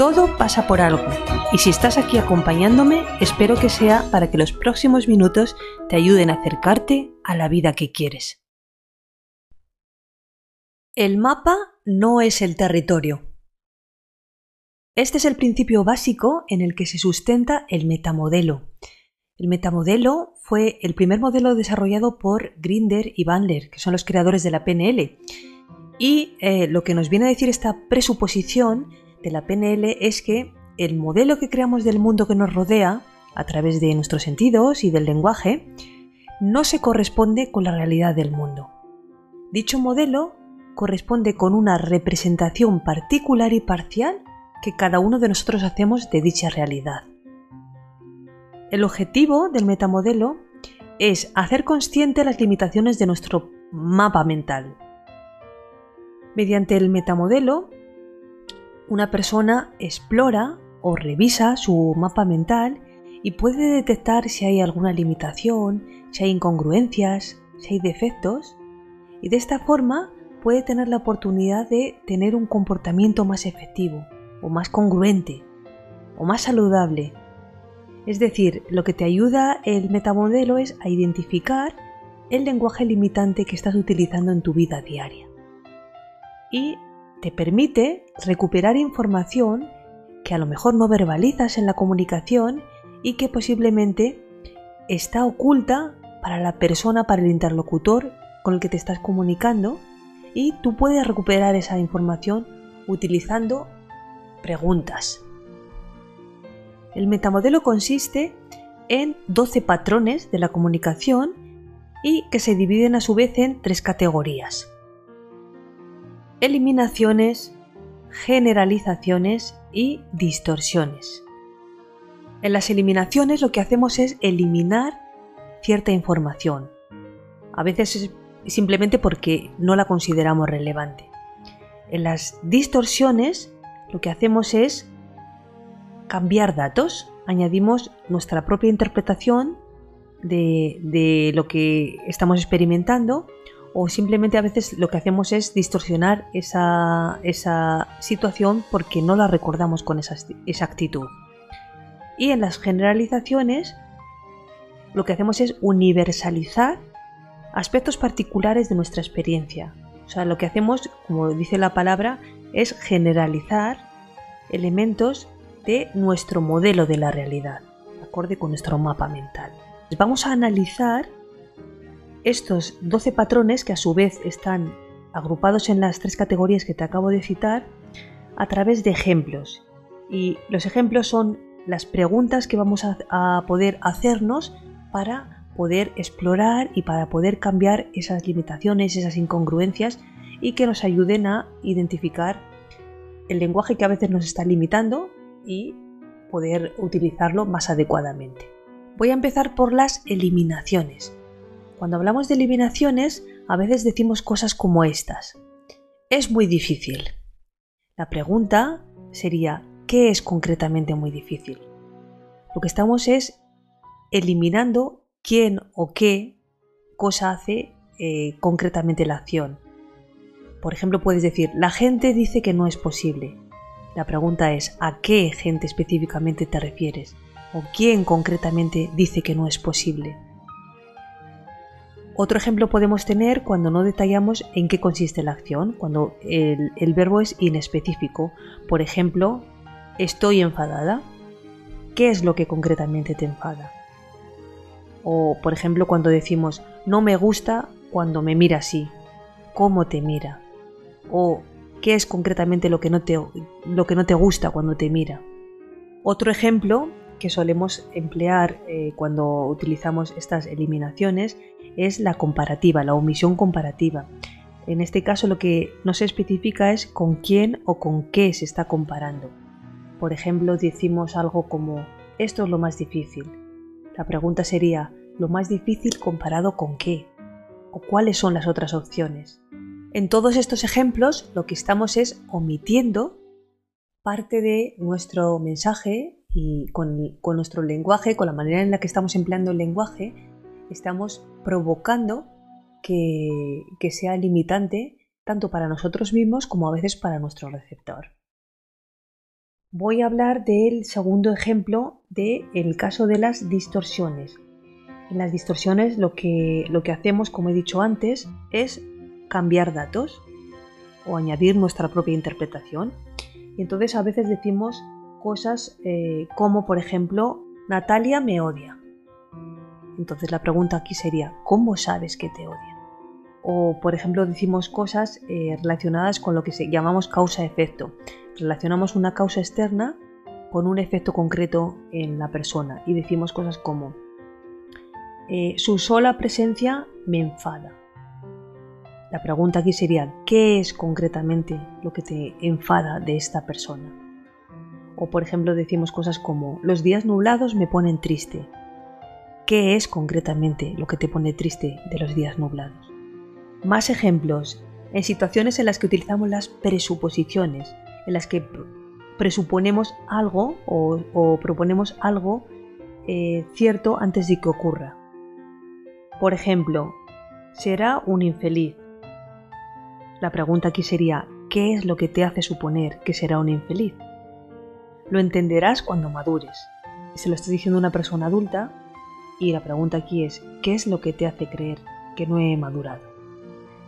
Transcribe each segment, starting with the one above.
Todo pasa por algo y si estás aquí acompañándome, espero que sea para que los próximos minutos te ayuden a acercarte a la vida que quieres. El mapa no es el territorio. Este es el principio básico en el que se sustenta el metamodelo. El metamodelo fue el primer modelo desarrollado por Grinder y Bandler, que son los creadores de la PNL. Y eh, lo que nos viene a decir esta presuposición de la PNL es que el modelo que creamos del mundo que nos rodea, a través de nuestros sentidos y del lenguaje, no se corresponde con la realidad del mundo. Dicho modelo corresponde con una representación particular y parcial que cada uno de nosotros hacemos de dicha realidad. El objetivo del metamodelo es hacer consciente las limitaciones de nuestro mapa mental. Mediante el metamodelo, una persona explora o revisa su mapa mental y puede detectar si hay alguna limitación, si hay incongruencias, si hay defectos, y de esta forma puede tener la oportunidad de tener un comportamiento más efectivo, o más congruente, o más saludable. Es decir, lo que te ayuda el metamodelo es a identificar el lenguaje limitante que estás utilizando en tu vida diaria. Y te permite recuperar información que a lo mejor no verbalizas en la comunicación y que posiblemente está oculta para la persona, para el interlocutor con el que te estás comunicando y tú puedes recuperar esa información utilizando preguntas. El metamodelo consiste en 12 patrones de la comunicación y que se dividen a su vez en tres categorías. Eliminaciones, generalizaciones y distorsiones. En las eliminaciones lo que hacemos es eliminar cierta información. A veces es simplemente porque no la consideramos relevante. En las distorsiones lo que hacemos es cambiar datos, añadimos nuestra propia interpretación de, de lo que estamos experimentando o simplemente a veces lo que hacemos es distorsionar esa, situación porque no la recordamos con esa exactitud. Y en las generalizaciones lo que hacemos es universalizar aspectos particulares de nuestra experiencia. O sea, lo que hacemos, como dice la palabra, es generalizar elementos de nuestro modelo de la realidad, acorde con nuestro mapa mental. Vamos a analizar estos 12 patrones, que a su vez están agrupados en las tres categorías que te acabo de citar, a través de ejemplos. Y los ejemplos son las preguntas que vamos a, poder hacernos para poder explorar y para poder cambiar esas limitaciones, esas incongruencias y que nos ayuden a identificar el lenguaje que a veces nos está limitando y poder utilizarlo más adecuadamente. Voy a empezar por las eliminaciones. Cuando hablamos de eliminaciones, a veces decimos cosas como estas. Es muy difícil. La pregunta sería, ¿qué es concretamente muy difícil? Lo que estamos es eliminando quién o qué cosa hace eh, concretamente la acción. Por ejemplo, puedes decir, la gente dice que no es posible. La pregunta es, ¿a qué gente específicamente te refieres? ¿O quién concretamente dice que no es posible? Otro ejemplo podemos tener cuando no detallamos en qué consiste la acción, cuando el, verbo es inespecífico. Por ejemplo, estoy enfadada. ¿Qué es lo que concretamente te enfada? O, por ejemplo, cuando decimos no me gusta cuando me mira así. ¿Cómo te mira? O ¿qué es concretamente lo que no te, lo que no te gusta cuando te mira? Otro ejemplo que solemos emplear eh, cuando utilizamos estas eliminaciones es la comparativa, la omisión comparativa. En este caso lo que no se especifica es con quién o con qué se está comparando. Por ejemplo, decimos algo como esto es lo más difícil. La pregunta sería lo más difícil comparado con qué o cuáles son las otras opciones. En todos estos ejemplos lo que estamos es omitiendo parte de nuestro mensaje y con, nuestro lenguaje, con la manera en la que estamos empleando el lenguaje, estamos provocando que, sea limitante tanto para nosotros mismos como a veces para nuestro receptor. Voy a hablar del segundo ejemplo del el caso de las distorsiones. En las distorsiones lo que, lo que hacemos, como he dicho antes, es cambiar datos o añadir nuestra propia interpretación. Y entonces a veces decimos cosas eh, como, por ejemplo, Natalia me odia. Entonces la pregunta aquí sería, ¿cómo sabes que te odia? O, por ejemplo, decimos cosas eh, relacionadas con lo que llamamos causa-efecto. Relacionamos una causa externa con un efecto concreto en la persona y decimos cosas como, eh, su sola presencia me enfada. La pregunta aquí sería, ¿qué es concretamente lo que te enfada de esta persona? O por ejemplo decimos cosas como, los días nublados me ponen triste. ¿Qué es concretamente lo que te pone triste de los días nublados? Más ejemplos, en situaciones en las que utilizamos las presuposiciones, en las que presuponemos algo o, proponemos algo eh, cierto antes de que ocurra. Por ejemplo, será un infeliz. La pregunta aquí sería, ¿qué es lo que te hace suponer que será un infeliz? Lo entenderás cuando madures. Se lo estoy diciendo una persona adulta y la pregunta aquí es, ¿qué es lo que te hace creer que no he madurado?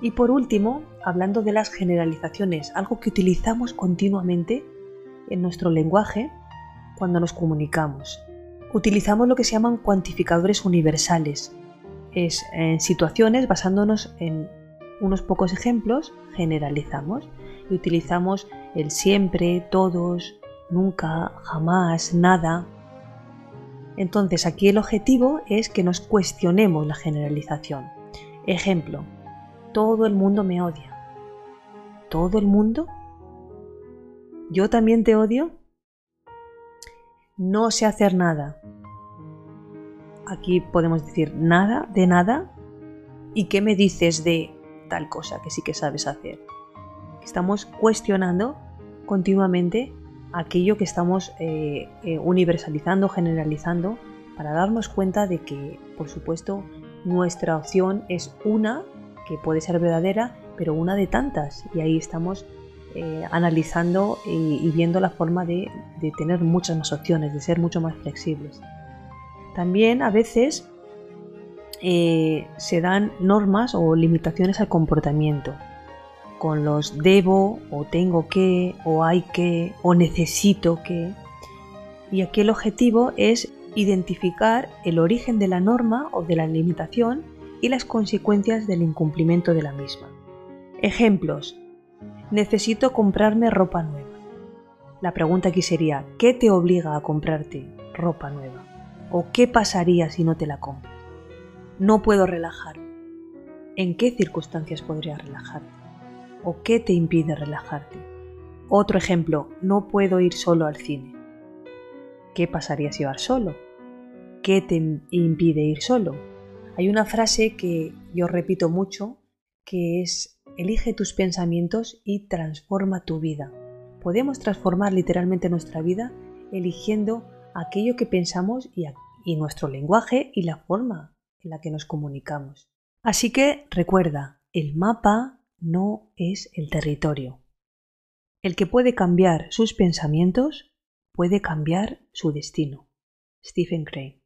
Y por último, hablando de las generalizaciones, algo que utilizamos continuamente en nuestro lenguaje cuando nos comunicamos. Utilizamos lo que se llaman cuantificadores universales. Es en situaciones, basándonos en unos pocos ejemplos, generalizamos y utilizamos el siempre, todos, nunca, jamás, nada. Entonces aquí el objetivo es que nos cuestionemos la generalización. Ejemplo, todo el mundo me odia. ¿Todo el mundo? ¿Yo también te odio? No sé hacer nada. Aquí podemos decir nada de nada. ¿Y qué me dices de tal cosa que sí que sabes hacer? Estamos cuestionando continuamente aquello que estamos eh, eh, universalizando, generalizando, para darnos cuenta de que, por supuesto, nuestra opción es una que puede ser verdadera, pero una de tantas. Y ahí estamos eh, analizando y, viendo la forma de, tener muchas más opciones, de ser mucho más flexibles. También a veces se dan normas o limitaciones al comportamiento con los debo o tengo que o hay que o necesito que. Y aquí el objetivo es identificar el origen de la norma o de la limitación y las consecuencias del incumplimiento de la misma. Ejemplos. Necesito comprarme ropa nueva. La pregunta aquí sería, ¿qué te obliga a comprarte ropa nueva? ¿O qué pasaría si no te la compras? No puedo relajar. ¿En qué circunstancias podría relajarte? O qué te impide relajarte. Otro ejemplo, no puedo ir solo al cine. ¿Qué pasaría si vas solo? ¿Qué te impide ir solo? Hay una frase que yo repito mucho que es elige tus pensamientos y transforma tu vida. Podemos transformar literalmente nuestra vida eligiendo aquello que pensamos y, y nuestro lenguaje y la forma en la que nos comunicamos. Así que recuerda, el mapa no es el territorio. El que puede cambiar sus pensamientos puede cambiar su destino. Stephen Crane.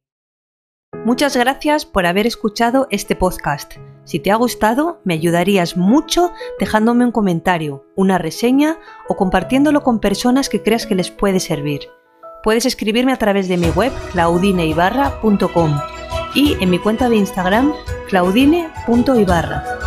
Muchas gracias por haber escuchado este podcast. Si te ha gustado, me ayudarías mucho dejándome un comentario, una reseña o compartiéndolo con personas que creas que les puede servir. Puedes escribirme a través de mi web claudineibarra.com y en mi cuenta de Instagram claudine.ibarra.